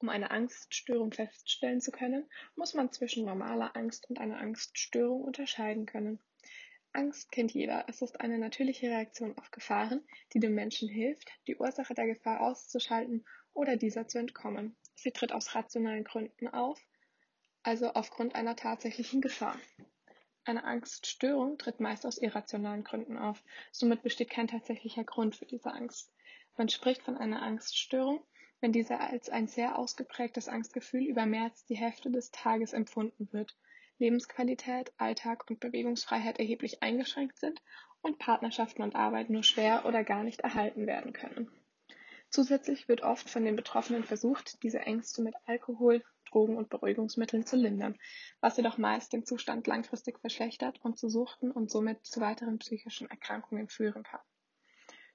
Um eine Angststörung feststellen zu können, muss man zwischen normaler Angst und einer Angststörung unterscheiden können. Angst kennt jeder. Es ist eine natürliche Reaktion auf Gefahren, die dem Menschen hilft, die Ursache der Gefahr auszuschalten oder dieser zu entkommen. Sie tritt aus rationalen Gründen auf, also aufgrund einer tatsächlichen Gefahr. Eine Angststörung tritt meist aus irrationalen Gründen auf. Somit besteht kein tatsächlicher Grund für diese Angst. Man spricht von einer Angststörung, wenn diese als ein sehr ausgeprägtes Angstgefühl über mehr als die Hälfte des Tages empfunden wird, Lebensqualität, Alltag und Bewegungsfreiheit erheblich eingeschränkt sind und Partnerschaften und Arbeit nur schwer oder gar nicht erhalten werden können. Zusätzlich wird oft von den Betroffenen versucht, diese Ängste mit Alkohol, Drogen und Beruhigungsmitteln zu lindern, was jedoch meist den Zustand langfristig verschlechtert und zu Suchten und somit zu weiteren psychischen Erkrankungen führen kann.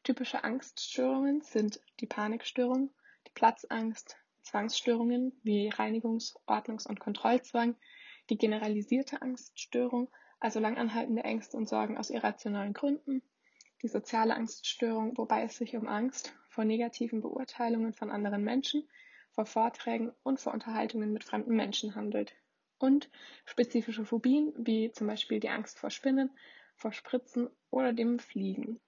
Typische Angststörungen sind die Panikstörung, Platzangst, Zwangsstörungen wie Reinigungs-, Ordnungs- und Kontrollzwang, die generalisierte Angststörung, also langanhaltende Ängste und Sorgen aus irrationalen Gründen, die soziale Angststörung, wobei es sich um Angst vor negativen Beurteilungen von anderen Menschen, vor Vorträgen und vor Unterhaltungen mit fremden Menschen handelt. Und spezifische Phobien, wie zum Beispiel die Angst vor Spinnen, vor Spritzen oder dem Fliegen.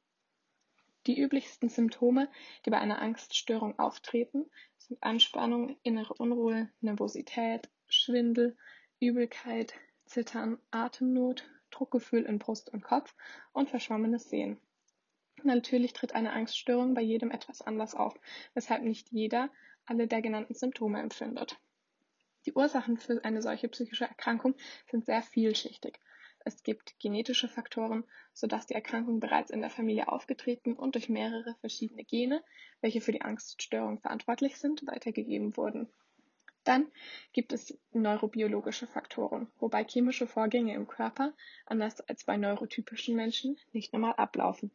Die üblichsten Symptome, die bei einer Angststörung auftreten, sind Anspannung, innere Unruhe, Nervosität, Schwindel, Übelkeit, Zittern, Atemnot, Druckgefühl in Brust und Kopf und verschwommenes Sehen. Natürlich tritt eine Angststörung bei jedem etwas anders auf, weshalb nicht jeder alle der genannten Symptome empfindet. Die Ursachen für eine solche psychische Erkrankung sind sehr vielschichtig. Es gibt genetische Faktoren, sodass die Erkrankung bereits in der Familie aufgetreten und durch mehrere verschiedene Gene, welche für die Angststörung verantwortlich sind, weitergegeben wurden. Dann gibt es neurobiologische Faktoren, wobei chemische Vorgänge im Körper, anders als bei neurotypischen Menschen, nicht normal ablaufen.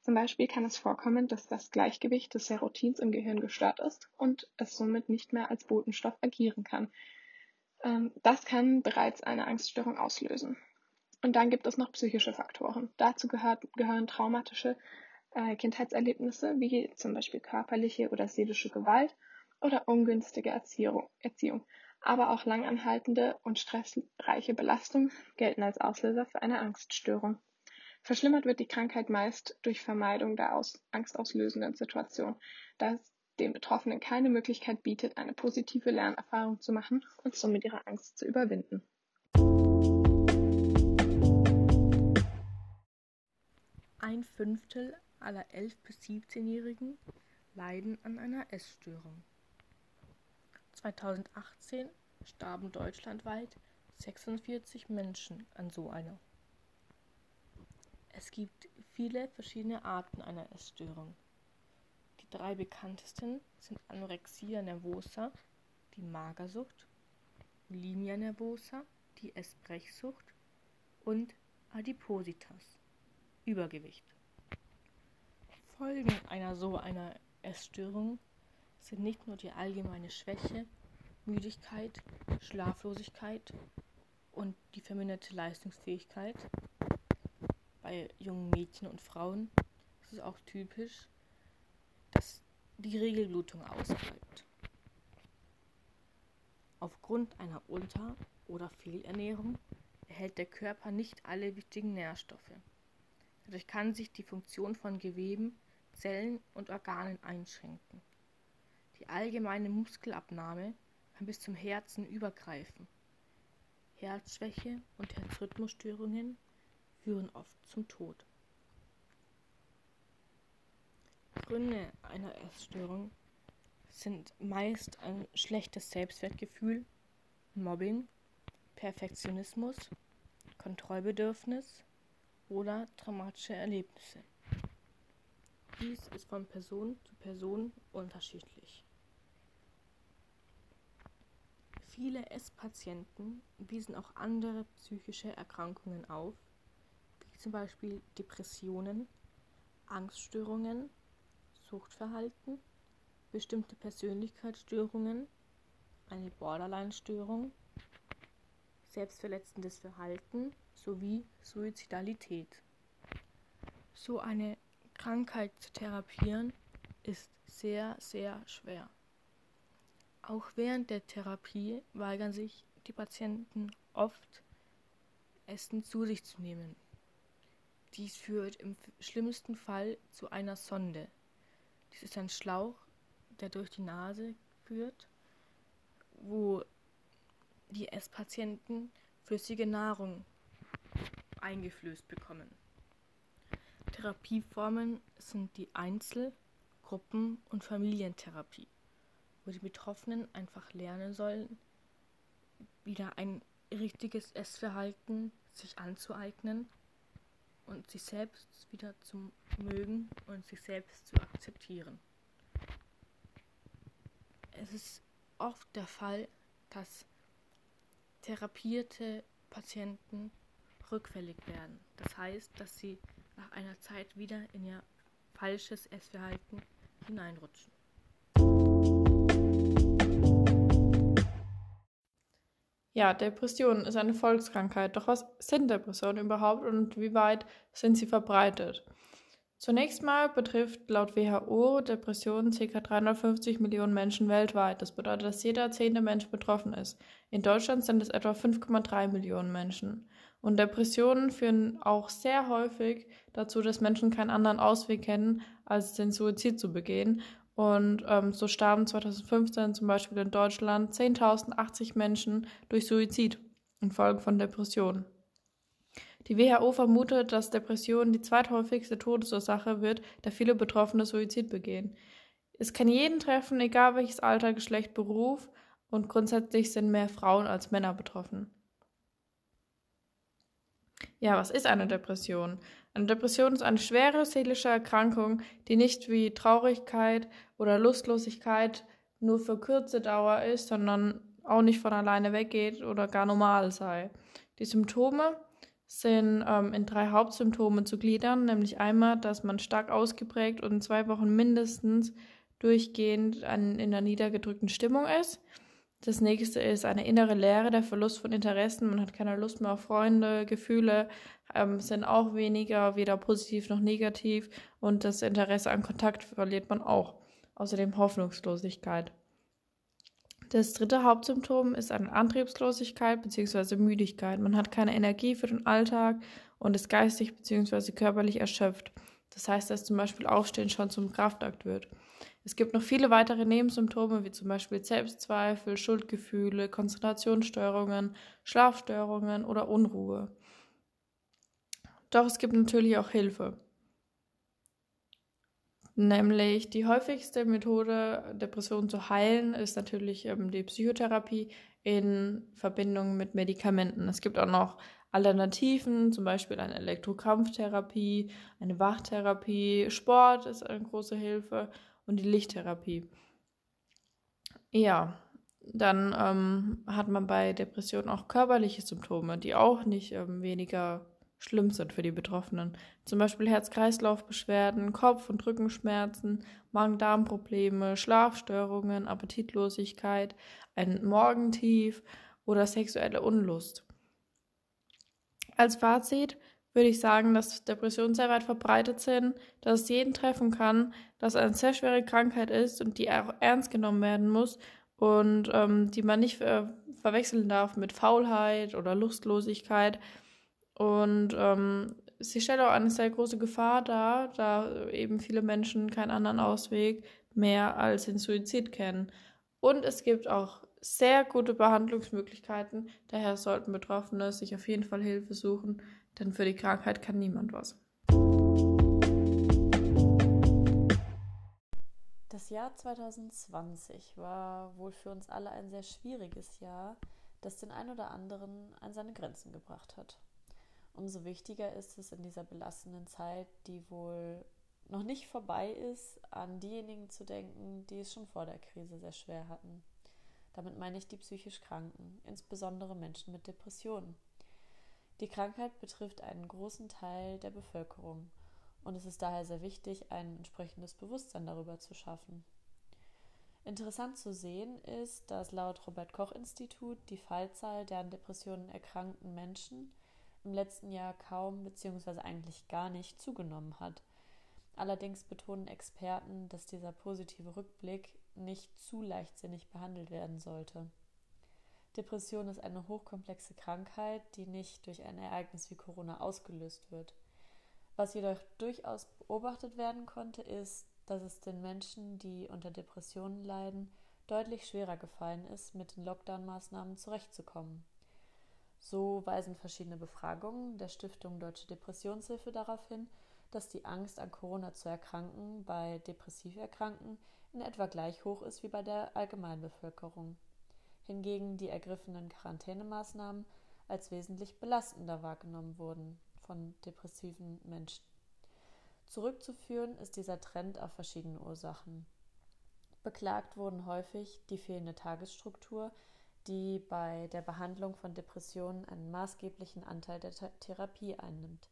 Zum Beispiel kann es vorkommen, dass das Gleichgewicht des Serotins im Gehirn gestört ist und es somit nicht mehr als Botenstoff agieren kann. Ähm, das kann bereits eine Angststörung auslösen. Und dann gibt es noch psychische Faktoren. Dazu gehört, gehören traumatische äh, Kindheitserlebnisse wie zum Beispiel körperliche oder seelische Gewalt oder ungünstige Erziehung, Erziehung. Aber auch langanhaltende und stressreiche Belastung gelten als Auslöser für eine Angststörung. Verschlimmert wird die Krankheit meist durch Vermeidung der aus, angstauslösenden Situation, da es den Betroffenen keine Möglichkeit bietet, eine positive Lernerfahrung zu machen und somit ihre Angst zu überwinden. Ein Fünftel aller 11- bis 17-Jährigen leiden an einer Essstörung. 2018 starben deutschlandweit 46 Menschen an so einer. Es gibt viele verschiedene Arten einer Essstörung. Die drei bekanntesten sind Anorexia nervosa, die Magersucht, Bulimia nervosa, die Essbrechsucht und Adipositas, Übergewicht. Folgen einer so einer Essstörung sind nicht nur die allgemeine Schwäche, Müdigkeit, Schlaflosigkeit und die verminderte Leistungsfähigkeit. Bei jungen Mädchen und Frauen ist es auch typisch, dass die Regelblutung ausbleibt. Aufgrund einer Unter- oder Fehlernährung erhält der Körper nicht alle wichtigen Nährstoffe. Dadurch kann sich die Funktion von Geweben, Zellen und Organen einschränken. Die allgemeine Muskelabnahme kann bis zum Herzen übergreifen. Herzschwäche und Herzrhythmusstörungen führen oft zum Tod. Gründe einer Essstörung sind meist ein schlechtes Selbstwertgefühl, Mobbing, Perfektionismus, Kontrollbedürfnis oder traumatische Erlebnisse. Dies ist von Person zu Person unterschiedlich. Viele Esspatienten wiesen auch andere psychische Erkrankungen auf, wie zum Beispiel Depressionen, Angststörungen, Suchtverhalten, bestimmte Persönlichkeitsstörungen, eine Borderline-Störung, selbstverletzendes Verhalten sowie Suizidalität. So eine Krankheit zu therapieren ist sehr, sehr schwer. Auch während der Therapie weigern sich die Patienten oft, Essen zu sich zu nehmen. Dies führt im schlimmsten Fall zu einer Sonde. Dies ist ein Schlauch, der durch die Nase führt, wo die Esspatienten flüssige Nahrung eingeflößt bekommen. Therapieformen sind die Einzel-, Gruppen- und Familientherapie, wo die Betroffenen einfach lernen sollen, wieder ein richtiges Essverhalten sich anzueignen und sich selbst wieder zu mögen und sich selbst zu akzeptieren. Es ist oft der Fall, dass therapierte Patienten rückfällig werden. Das heißt, dass sie nach einer Zeit wieder in ihr falsches Essverhalten hineinrutschen. Ja, Depression ist eine Volkskrankheit. Doch was sind Depressionen überhaupt und wie weit sind sie verbreitet? Zunächst mal betrifft laut WHO Depressionen ca. 350 Millionen Menschen weltweit. Das bedeutet, dass jeder zehnte Mensch betroffen ist. In Deutschland sind es etwa 5,3 Millionen Menschen. Und Depressionen führen auch sehr häufig dazu, dass Menschen keinen anderen Ausweg kennen, als den Suizid zu begehen. Und ähm, so starben 2015 zum Beispiel in Deutschland 10.080 Menschen durch Suizid infolge von Depressionen. Die WHO vermutet, dass Depression die zweithäufigste Todesursache wird, da viele Betroffene Suizid begehen. Es kann jeden treffen, egal welches Alter, Geschlecht, Beruf, und grundsätzlich sind mehr Frauen als Männer betroffen. Ja, was ist eine Depression? Eine Depression ist eine schwere seelische Erkrankung, die nicht wie Traurigkeit oder Lustlosigkeit nur für kurze Dauer ist, sondern auch nicht von alleine weggeht oder gar normal sei. Die Symptome sind ähm, in drei Hauptsymptome zu gliedern, nämlich einmal, dass man stark ausgeprägt und in zwei Wochen mindestens durchgehend an, in einer niedergedrückten Stimmung ist. Das nächste ist eine innere Leere, der Verlust von Interessen. Man hat keine Lust mehr auf Freunde, Gefühle ähm, sind auch weniger, weder positiv noch negativ. Und das Interesse an Kontakt verliert man auch. Außerdem Hoffnungslosigkeit. Das dritte Hauptsymptom ist eine Antriebslosigkeit bzw. Müdigkeit. Man hat keine Energie für den Alltag und ist geistig bzw. körperlich erschöpft. Das heißt, dass zum Beispiel Aufstehen schon zum Kraftakt wird. Es gibt noch viele weitere Nebensymptome, wie zum Beispiel Selbstzweifel, Schuldgefühle, Konzentrationsstörungen, Schlafstörungen oder Unruhe. Doch es gibt natürlich auch Hilfe. Nämlich die häufigste Methode, Depressionen zu heilen, ist natürlich ähm, die Psychotherapie in Verbindung mit Medikamenten. Es gibt auch noch Alternativen, zum Beispiel eine Elektrokrampftherapie, eine Wachtherapie, Sport ist eine große Hilfe und die Lichttherapie. Ja, dann ähm, hat man bei Depressionen auch körperliche Symptome, die auch nicht ähm, weniger schlimm sind für die Betroffenen. Zum Beispiel Herz-Kreislauf-Beschwerden, Kopf- und Rückenschmerzen, Magen-Darm-Probleme, Schlafstörungen, Appetitlosigkeit, ein Morgentief oder sexuelle Unlust. Als Fazit würde ich sagen, dass Depressionen sehr weit verbreitet sind, dass es jeden treffen kann, dass es eine sehr schwere Krankheit ist und die auch ernst genommen werden muss und ähm, die man nicht ver verwechseln darf mit Faulheit oder Lustlosigkeit, und ähm, sie stellt auch eine sehr große Gefahr dar, da eben viele Menschen keinen anderen Ausweg mehr als den Suizid kennen. Und es gibt auch sehr gute Behandlungsmöglichkeiten, daher sollten Betroffene sich auf jeden Fall Hilfe suchen, denn für die Krankheit kann niemand was. Das Jahr 2020 war wohl für uns alle ein sehr schwieriges Jahr, das den ein oder anderen an seine Grenzen gebracht hat umso wichtiger ist es in dieser belastenden Zeit, die wohl noch nicht vorbei ist, an diejenigen zu denken, die es schon vor der Krise sehr schwer hatten. Damit meine ich die psychisch Kranken, insbesondere Menschen mit Depressionen. Die Krankheit betrifft einen großen Teil der Bevölkerung und es ist daher sehr wichtig, ein entsprechendes Bewusstsein darüber zu schaffen. Interessant zu sehen ist, dass laut Robert Koch Institut die Fallzahl der an Depressionen erkrankten Menschen im letzten Jahr kaum bzw. eigentlich gar nicht zugenommen hat. Allerdings betonen Experten, dass dieser positive Rückblick nicht zu leichtsinnig behandelt werden sollte. Depression ist eine hochkomplexe Krankheit, die nicht durch ein Ereignis wie Corona ausgelöst wird. Was jedoch durchaus beobachtet werden konnte, ist, dass es den Menschen, die unter Depressionen leiden, deutlich schwerer gefallen ist, mit den Lockdown-Maßnahmen zurechtzukommen. So weisen verschiedene Befragungen der Stiftung Deutsche Depressionshilfe darauf hin, dass die Angst an Corona zu erkranken bei depressiv Erkrankten in etwa gleich hoch ist wie bei der Allgemeinbevölkerung. Hingegen die ergriffenen Quarantänemaßnahmen als wesentlich belastender wahrgenommen wurden von depressiven Menschen. Zurückzuführen ist dieser Trend auf verschiedene Ursachen. Beklagt wurden häufig die fehlende Tagesstruktur, die bei der Behandlung von Depressionen einen maßgeblichen Anteil der Therapie einnimmt.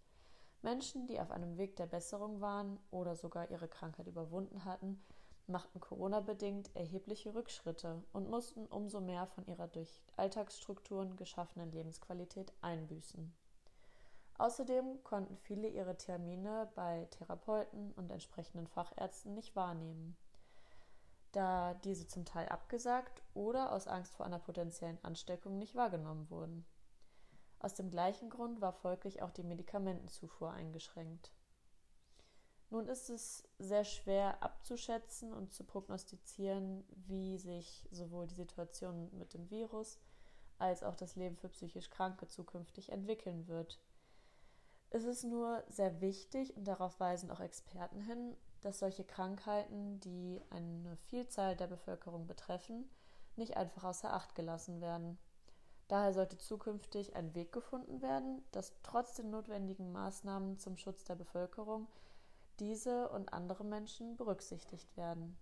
Menschen, die auf einem Weg der Besserung waren oder sogar ihre Krankheit überwunden hatten, machten Corona-bedingt erhebliche Rückschritte und mussten umso mehr von ihrer durch Alltagsstrukturen geschaffenen Lebensqualität einbüßen. Außerdem konnten viele ihre Termine bei Therapeuten und entsprechenden Fachärzten nicht wahrnehmen, da diese zum Teil abgesagt oder aus Angst vor einer potenziellen Ansteckung nicht wahrgenommen wurden. Aus dem gleichen Grund war folglich auch die Medikamentenzufuhr eingeschränkt. Nun ist es sehr schwer abzuschätzen und zu prognostizieren, wie sich sowohl die Situation mit dem Virus als auch das Leben für psychisch Kranke zukünftig entwickeln wird. Es ist nur sehr wichtig, und darauf weisen auch Experten hin, dass solche Krankheiten, die eine Vielzahl der Bevölkerung betreffen, nicht einfach außer Acht gelassen werden. Daher sollte zukünftig ein Weg gefunden werden, dass trotz den notwendigen Maßnahmen zum Schutz der Bevölkerung diese und andere Menschen berücksichtigt werden.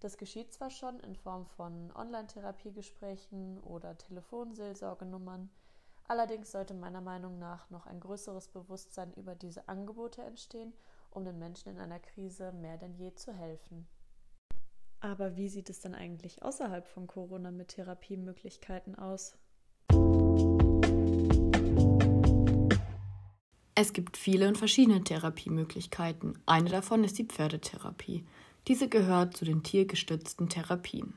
Das geschieht zwar schon in Form von Online-Therapiegesprächen oder Telefonseelsorgenummern, Allerdings sollte meiner Meinung nach noch ein größeres Bewusstsein über diese Angebote entstehen, um den Menschen in einer Krise mehr denn je zu helfen. Aber wie sieht es denn eigentlich außerhalb von Corona mit Therapiemöglichkeiten aus? Es gibt viele und verschiedene Therapiemöglichkeiten. Eine davon ist die Pferdetherapie. Diese gehört zu den tiergestützten Therapien.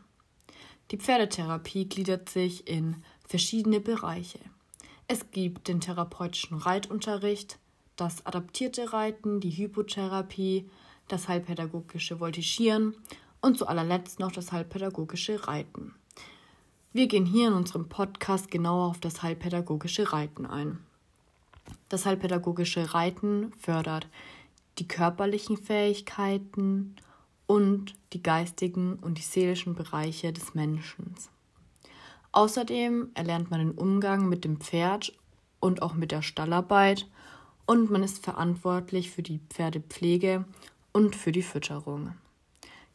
Die Pferdetherapie gliedert sich in verschiedene Bereiche. Es gibt den therapeutischen Reitunterricht, das adaptierte Reiten, die Hypotherapie, das heilpädagogische Voltigieren und zu allerletzt noch das heilpädagogische Reiten. Wir gehen hier in unserem Podcast genauer auf das heilpädagogische Reiten ein. Das heilpädagogische Reiten fördert die körperlichen Fähigkeiten und die geistigen und die seelischen Bereiche des Menschen. Außerdem erlernt man den Umgang mit dem Pferd und auch mit der Stallarbeit und man ist verantwortlich für die Pferdepflege und für die Fütterung.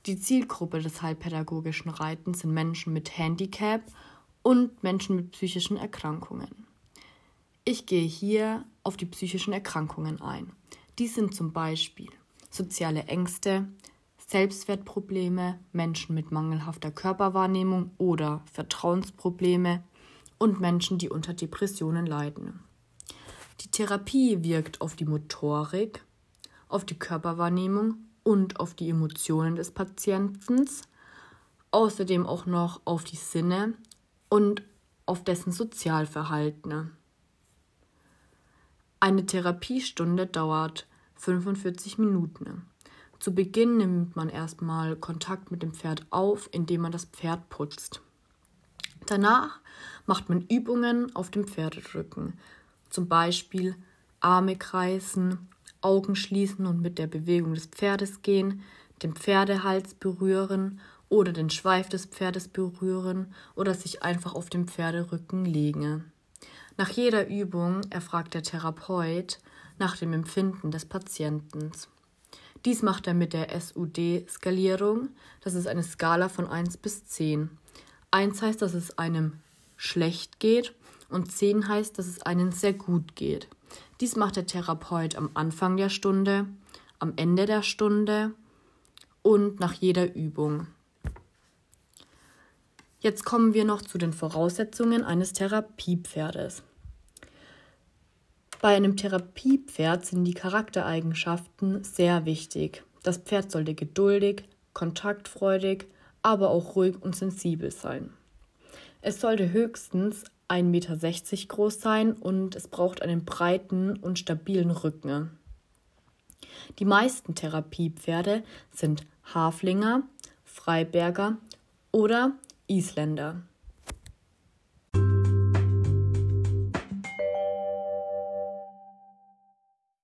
Die Zielgruppe des heilpädagogischen Reitens sind Menschen mit Handicap und Menschen mit psychischen Erkrankungen. Ich gehe hier auf die psychischen Erkrankungen ein. Dies sind zum Beispiel soziale Ängste, Selbstwertprobleme, Menschen mit mangelhafter Körperwahrnehmung oder Vertrauensprobleme und Menschen, die unter Depressionen leiden. Die Therapie wirkt auf die Motorik, auf die Körperwahrnehmung und auf die Emotionen des Patienten, außerdem auch noch auf die Sinne und auf dessen Sozialverhalten. Eine Therapiestunde dauert 45 Minuten. Zu Beginn nimmt man erstmal Kontakt mit dem Pferd auf, indem man das Pferd putzt. Danach macht man Übungen auf dem Pferdedrücken, zum Beispiel Arme kreisen, Augen schließen und mit der Bewegung des Pferdes gehen, den Pferdehals berühren oder den Schweif des Pferdes berühren oder sich einfach auf dem Pferderücken legen. Nach jeder Übung erfragt der Therapeut nach dem Empfinden des Patienten. Dies macht er mit der SUD-Skalierung. Das ist eine Skala von 1 bis 10. 1 heißt, dass es einem schlecht geht und 10 heißt, dass es einem sehr gut geht. Dies macht der Therapeut am Anfang der Stunde, am Ende der Stunde und nach jeder Übung. Jetzt kommen wir noch zu den Voraussetzungen eines Therapiepferdes. Bei einem Therapiepferd sind die Charaktereigenschaften sehr wichtig. Das Pferd sollte geduldig, kontaktfreudig, aber auch ruhig und sensibel sein. Es sollte höchstens 1,60 Meter groß sein und es braucht einen breiten und stabilen Rücken. Die meisten Therapiepferde sind Haflinger, Freiberger oder Isländer.